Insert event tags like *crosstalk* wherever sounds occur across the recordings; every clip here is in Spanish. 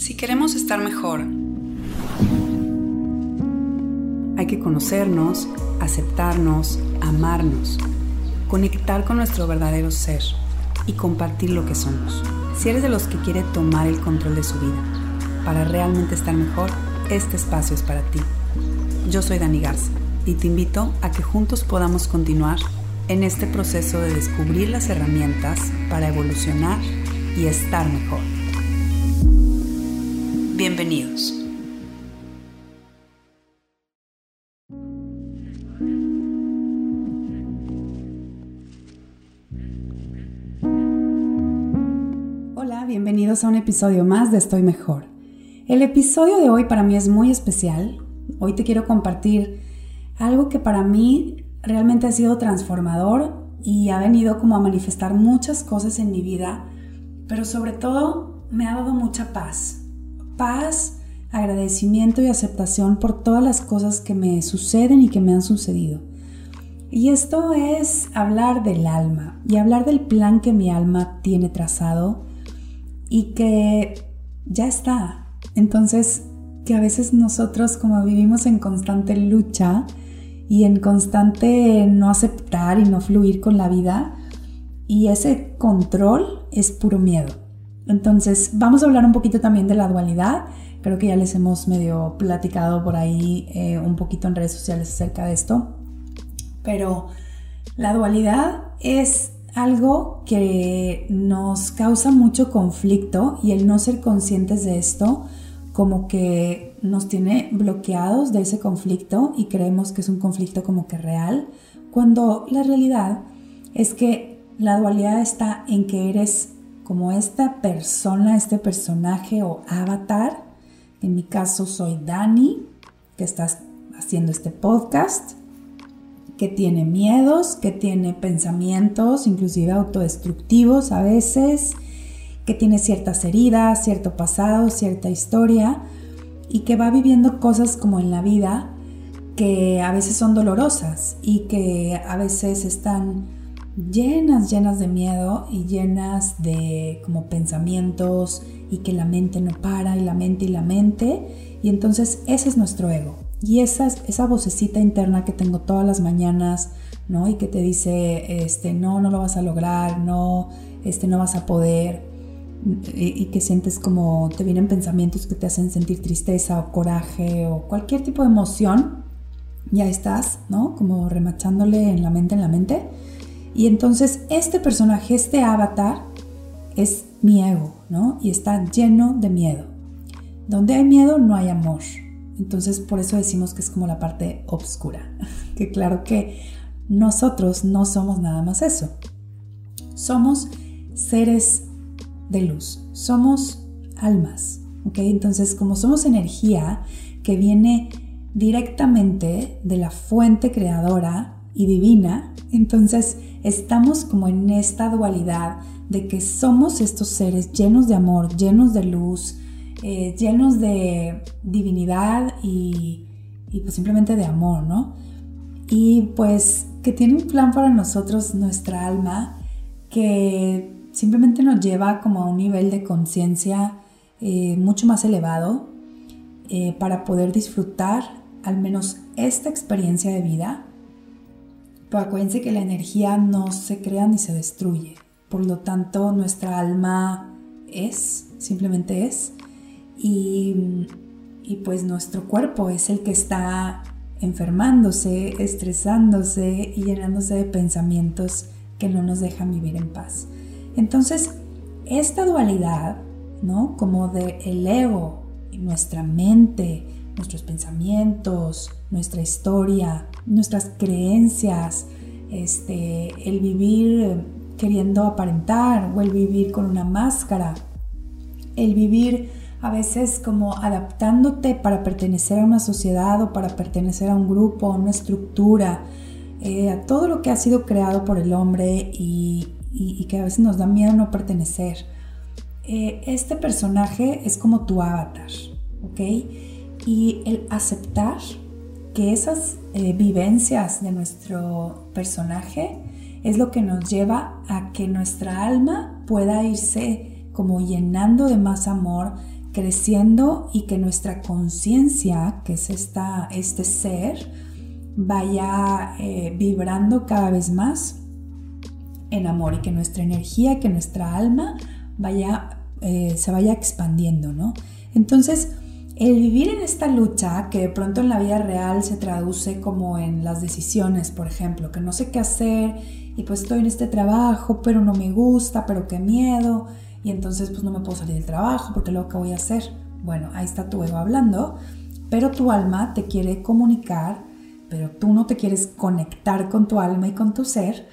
Si queremos estar mejor, hay que conocernos, aceptarnos, amarnos, conectar con nuestro verdadero ser y compartir lo que somos. Si eres de los que quiere tomar el control de su vida para realmente estar mejor, este espacio es para ti. Yo soy Dani Garza y te invito a que juntos podamos continuar en este proceso de descubrir las herramientas para evolucionar y estar mejor. Bienvenidos. Hola, bienvenidos a un episodio más de Estoy Mejor. El episodio de hoy para mí es muy especial. Hoy te quiero compartir algo que para mí realmente ha sido transformador y ha venido como a manifestar muchas cosas en mi vida, pero sobre todo me ha dado mucha paz paz, agradecimiento y aceptación por todas las cosas que me suceden y que me han sucedido. Y esto es hablar del alma y hablar del plan que mi alma tiene trazado y que ya está. Entonces, que a veces nosotros como vivimos en constante lucha y en constante no aceptar y no fluir con la vida, y ese control es puro miedo. Entonces, vamos a hablar un poquito también de la dualidad. Creo que ya les hemos medio platicado por ahí eh, un poquito en redes sociales acerca de esto. Pero la dualidad es algo que nos causa mucho conflicto y el no ser conscientes de esto como que nos tiene bloqueados de ese conflicto y creemos que es un conflicto como que real, cuando la realidad es que la dualidad está en que eres como esta persona, este personaje o avatar. En mi caso soy Dani, que estás haciendo este podcast, que tiene miedos, que tiene pensamientos, inclusive autodestructivos a veces, que tiene ciertas heridas, cierto pasado, cierta historia, y que va viviendo cosas como en la vida que a veces son dolorosas y que a veces están llenas, llenas de miedo y llenas de como pensamientos y que la mente no para y la mente y la mente. Y entonces ese es nuestro ego. Y esa, esa vocecita interna que tengo todas las mañanas, ¿no? Y que te dice, este, no, no lo vas a lograr, no, este, no vas a poder. Y, y que sientes como te vienen pensamientos que te hacen sentir tristeza o coraje o cualquier tipo de emoción. Ya estás, ¿no? Como remachándole en la mente, en la mente y entonces este personaje, este avatar, es mi ego, ¿no? Y está lleno de miedo. Donde hay miedo no hay amor. Entonces por eso decimos que es como la parte oscura. *laughs* que claro que nosotros no somos nada más eso. Somos seres de luz. Somos almas. ¿Ok? Entonces como somos energía que viene directamente de la fuente creadora y divina, entonces estamos como en esta dualidad de que somos estos seres llenos de amor, llenos de luz, eh, llenos de divinidad y, pues simplemente de amor, ¿no? Y pues que tiene un plan para nosotros nuestra alma que simplemente nos lleva como a un nivel de conciencia eh, mucho más elevado eh, para poder disfrutar al menos esta experiencia de vida pero acuérdense que la energía no se crea ni se destruye. Por lo tanto, nuestra alma es, simplemente es. Y, y pues nuestro cuerpo es el que está enfermándose, estresándose y llenándose de pensamientos que no nos dejan vivir en paz. Entonces, esta dualidad, ¿no? Como de el ego y nuestra mente, nuestros pensamientos, nuestra historia, nuestras creencias, este, el vivir queriendo aparentar o el vivir con una máscara, el vivir a veces como adaptándote para pertenecer a una sociedad o para pertenecer a un grupo, a una estructura, eh, a todo lo que ha sido creado por el hombre y, que a veces nos da miedo no pertenecer. Eh, este personaje es como tu avatar, ¿ok? Y el aceptar que esas eh, vivencias de nuestro personaje es lo que nos lleva a que nuestra alma pueda irse como llenando de más amor, creciendo y que nuestra conciencia, que es esta, este ser, vaya eh, vibrando cada vez más en amor y que nuestra energía, que nuestra alma vaya, eh, se vaya expandiendo, ¿no? Entonces, el vivir en esta lucha, que de pronto en la vida real se traduce como en las decisiones, por ejemplo, que no sé qué hacer y pues estoy en este trabajo, pero no me gusta, pero qué miedo, y entonces pues no me puedo salir del trabajo porque luego qué voy a hacer. Bueno, ahí está tu ego hablando, pero tu alma te quiere comunicar, pero tú no te quieres conectar con tu alma y con tu ser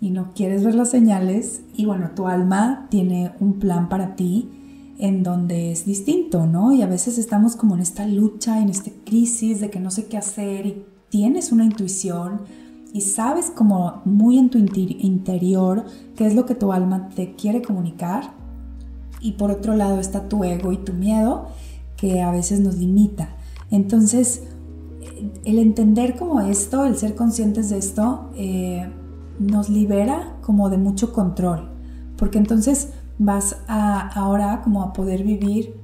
y no quieres ver las señales y bueno, tu alma tiene un plan para ti en donde es distinto, ¿no? Y a veces estamos como en esta lucha, en esta crisis de que no sé qué hacer y tienes una intuición y sabes como muy en tu interior qué es lo que tu alma te quiere comunicar y por otro lado está tu ego y tu miedo que a veces nos limita. Entonces, el entender como esto, el ser conscientes de esto, eh, nos libera como de mucho control, porque entonces vas a ahora como a poder vivir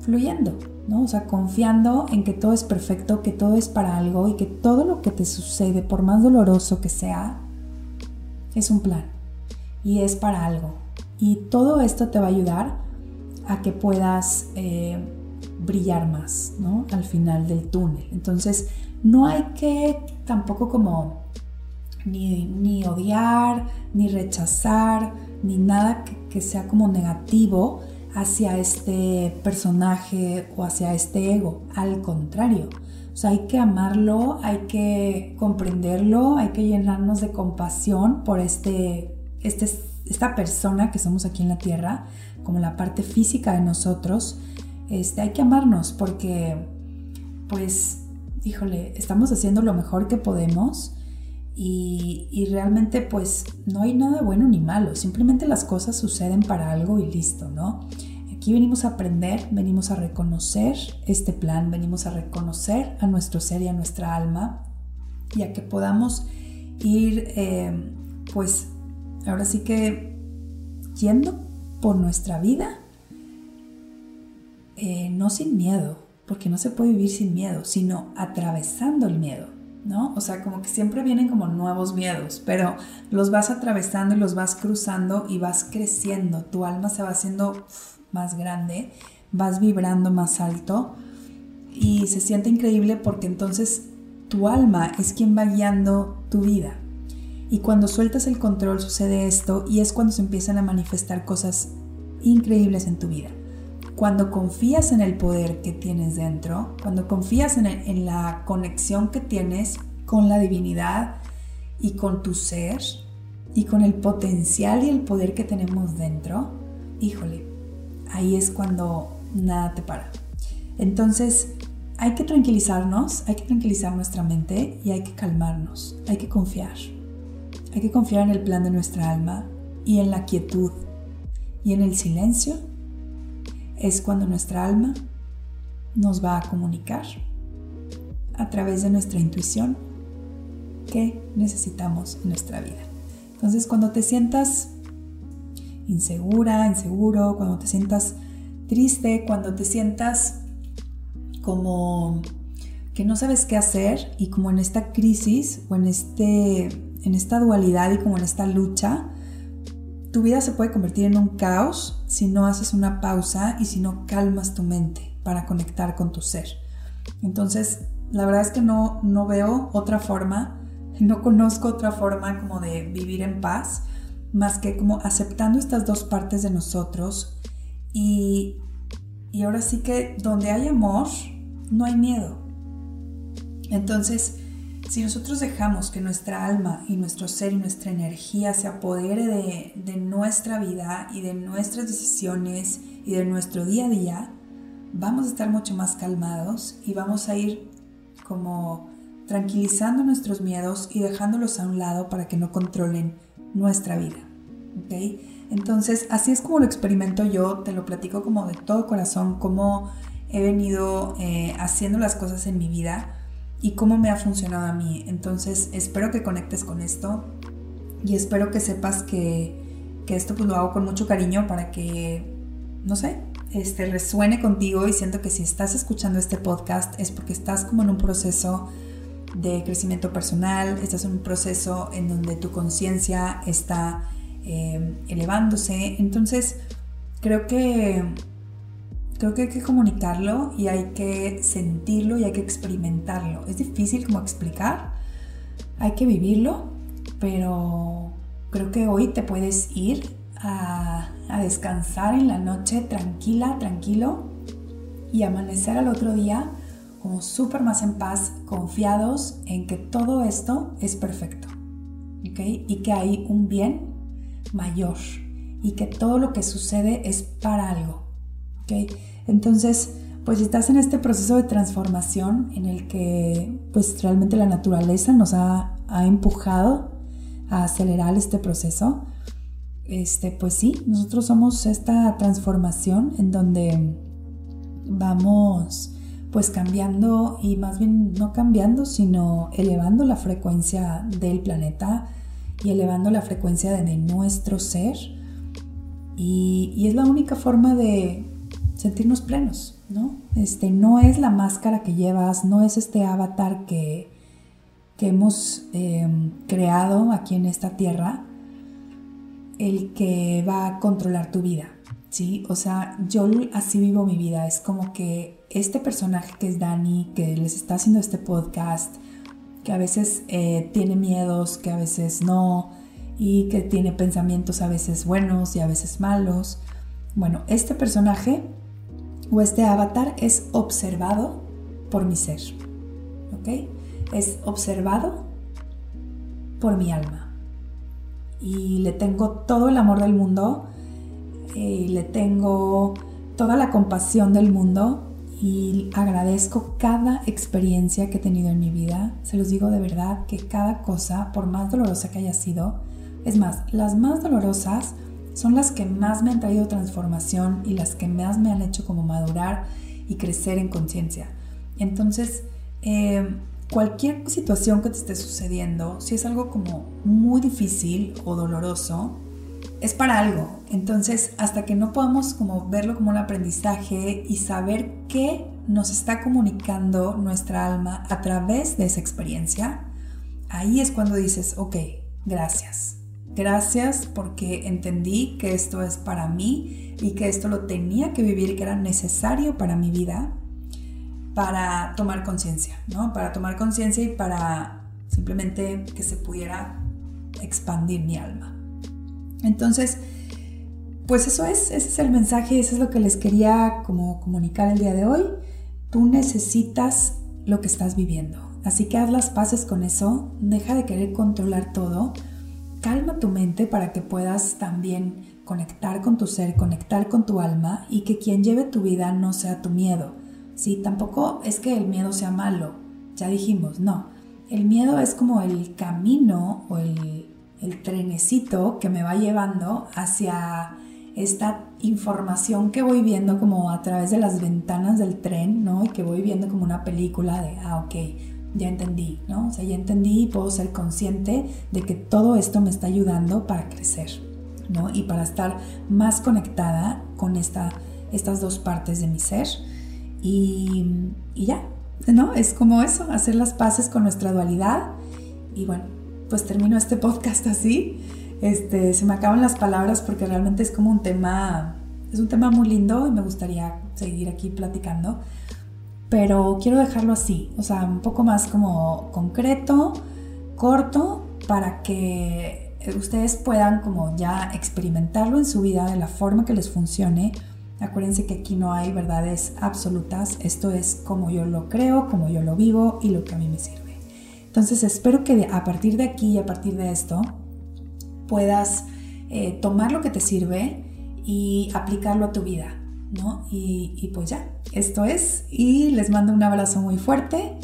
fluyendo, ¿no? O sea, confiando en que todo es perfecto, que todo es para algo y que todo lo que te sucede, por más doloroso que sea, es un plan y es para algo. Y todo esto te va a ayudar a que puedas eh, brillar más, ¿no? Al final del túnel. Entonces, no hay que tampoco como ni, ni odiar, ni rechazar, ni nada que, que sea como negativo hacia este personaje o hacia este ego. Al contrario, o sea, hay que amarlo, hay que comprenderlo, hay que llenarnos de compasión por este, este esta persona que somos aquí en la tierra, como la parte física de nosotros, este, hay que amarnos porque, pues, híjole, estamos haciendo lo mejor que podemos y, realmente, pues, no hay nada bueno ni malo, simplemente las cosas suceden para algo y listo, ¿no? Aquí venimos a aprender, venimos a reconocer este plan, venimos a reconocer a nuestro ser y a nuestra alma y a que podamos ir, eh, pues, ahora sí que yendo por nuestra vida, eh, no sin miedo, porque no se puede vivir sin miedo, sino atravesando el miedo, ¿no? O sea, como que siempre vienen como nuevos miedos, pero los vas atravesando y los vas cruzando y vas creciendo, tu alma se va haciendo más grande, vas vibrando más alto y se siente increíble porque entonces tu alma es quien va guiando tu vida. Y cuando sueltas el control sucede esto y es cuando se empiezan a manifestar cosas increíbles en tu vida. Cuando confías en el poder que tienes dentro, cuando confías en, la conexión que tienes con la divinidad y con tu ser y con el potencial y el poder que tenemos dentro, híjole, ahí es cuando nada te para. Entonces, hay que tranquilizarnos, hay que tranquilizar nuestra mente y hay que calmarnos, hay que confiar. Hay que confiar en el plan de nuestra alma y en la quietud y en el silencio es cuando nuestra alma nos va a comunicar a través de nuestra intuición qué necesitamos en nuestra vida. Entonces cuando te sientas insegura, inseguro, cuando te sientas triste, cuando te sientas como que no sabes qué hacer y como en esta crisis o en este en esta dualidad y como en esta lucha, tu vida se puede convertir en un caos si no haces una pausa y si no calmas tu mente para conectar con tu ser. Entonces, la verdad es que no, no veo otra forma, *laughs* no conozco otra forma como de vivir en paz, más que como aceptando estas dos partes de nosotros y, y ahora sí que donde hay amor, no hay miedo. Entonces, si nosotros dejamos que nuestra alma y nuestro ser y nuestra energía se apodere de, nuestra vida y de nuestras decisiones y de nuestro día a día, vamos a estar mucho más calmados y vamos a ir como tranquilizando nuestros miedos y dejándolos a un lado para que no controlen nuestra vida. Entonces, así es como lo experimento yo, te lo platico como de todo corazón, cómo he venido eh, haciendo las cosas en mi vida y cómo me ha funcionado a mí. Entonces espero que conectes con esto y espero que sepas que, esto pues lo hago con mucho cariño para que, no sé, este, resuene contigo y siento que si estás escuchando este podcast es porque estás como en un proceso de crecimiento personal, estás en un proceso en donde tu conciencia está eh, elevándose. Entonces, creo que, creo que hay que comunicarlo y hay que sentirlo y hay que experimentarlo. Es difícil como explicar, hay que vivirlo, pero creo que hoy te puedes ir a, descansar en la noche tranquila, tranquilo y amanecer al otro día como súper más en paz, confiados en que todo esto es perfecto, ¿ok? Y que hay un bien mayor y que todo lo que sucede es para algo, ¿ok? Entonces, pues estás en este proceso de transformación en el que pues realmente la naturaleza nos ha, ha empujado a acelerar este proceso, este, pues sí, nosotros somos esta transformación en donde vamos pues cambiando y más bien no cambiando, sino elevando la frecuencia del planeta y elevando la frecuencia de, nuestro ser. Y, es la única forma de sentirnos plenos, ¿no? Este, no es la máscara que llevas, no es este avatar que, que hemos em, creado aquí en esta tierra el que va a controlar tu vida, ¿sí? O sea, yo así vivo mi vida, es como que este personaje que es Dani, que les está haciendo este podcast, que a veces eh, tiene miedos, que a veces no, y que tiene pensamientos a veces buenos y a veces malos. Bueno, este personaje o este avatar es observado por mi ser, ¿ok? Es observado por mi alma. Y le tengo todo el amor del mundo, y le tengo toda la compasión del mundo y agradezco cada experiencia que he tenido en mi vida. Se los digo de verdad que cada cosa, por más dolorosa que haya sido, es más, las más dolorosas son las que más me han traído transformación y las que más me han hecho como madurar y crecer en conciencia. Entonces, eh, cualquier situación que te esté sucediendo, si es algo como muy difícil o doloroso, es para algo. Entonces, hasta que no podamos como verlo como un aprendizaje y saber qué nos está comunicando nuestra alma a través de esa experiencia, ahí es cuando dices, ok, gracias. Gracias porque entendí que esto es para mí y que esto lo tenía que vivir, que era necesario para mi vida, para tomar conciencia, ¿no? Para tomar conciencia y para simplemente que se pudiera expandir mi alma. Entonces, pues eso es, ese es el mensaje, eso es lo que les quería como comunicar el día de hoy. Tú necesitas lo que estás viviendo. Así que haz las paces con eso, deja de querer controlar todo, calma tu mente para que puedas también conectar con tu ser, conectar con tu alma y que quien lleve tu vida no sea tu miedo. Sí, tampoco es que el miedo sea malo, ya dijimos, no. El miedo es como el camino o el, el trenecito que me va llevando hacia esta información que voy viendo como a través de las ventanas del tren, ¿no? Y que voy viendo como una película de, ah, ok, ya entendí, ¿no? O sea, ya entendí y puedo ser consciente de que todo esto me está ayudando para crecer, ¿no? Y para estar más conectada con esta, estas dos partes de mi ser. Y, y ya, ¿no? Es como eso, hacer las paces con nuestra dualidad. Y bueno, pues termino este podcast así. Este, se me acaban las palabras porque realmente es como un tema, es un tema muy lindo y me gustaría seguir aquí platicando. Pero quiero dejarlo así, o sea, un poco más como concreto, corto, para que ustedes puedan como ya experimentarlo en su vida de la forma que les funcione. Acuérdense que aquí no hay verdades absolutas, esto es como yo lo creo, como yo lo vivo y lo que a mí me sirve. Entonces espero que a partir de aquí y a partir de esto puedas eh, tomar lo que te sirve y aplicarlo a tu vida, ¿no? Y, y pues ya, esto es. Y les mando un abrazo muy fuerte.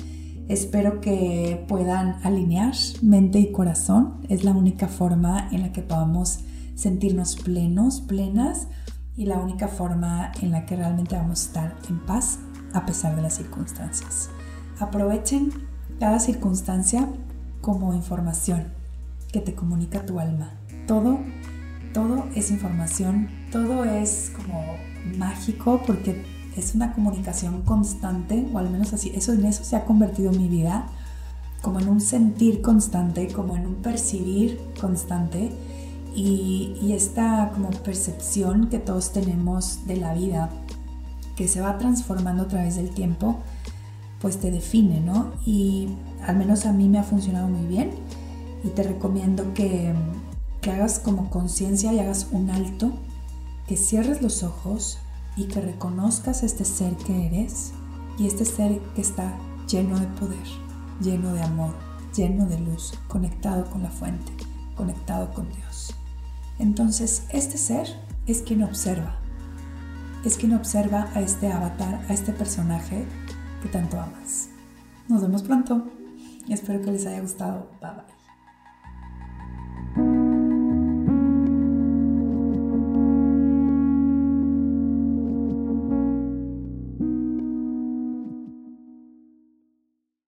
Espero que puedan alinear mente y corazón. Es la única forma en la que podamos sentirnos plenos, plenas y la única forma en la que realmente vamos a estar en paz a pesar de las circunstancias. Aprovechen cada circunstancia como información que te comunica tu alma. Todo, todo es información, todo es como mágico porque es una comunicación constante, o al menos así, eso en eso se ha convertido mi vida, como en un sentir constante, como en un percibir constante y, y esta como percepción que todos tenemos de la vida que se va transformando a través del tiempo, pues te define, ¿no? Y al menos a mí me ha funcionado muy bien y te recomiendo que, que hagas como conciencia y hagas un alto, que cierres los ojos y que reconozcas este ser que eres y este ser que está lleno de poder, lleno de amor, lleno de luz, conectado con la fuente, conectado con Dios. Entonces, este ser es quien observa, es quien observa a este avatar, a este personaje que tanto amas. Nos vemos pronto espero que les haya gustado. Bye bye.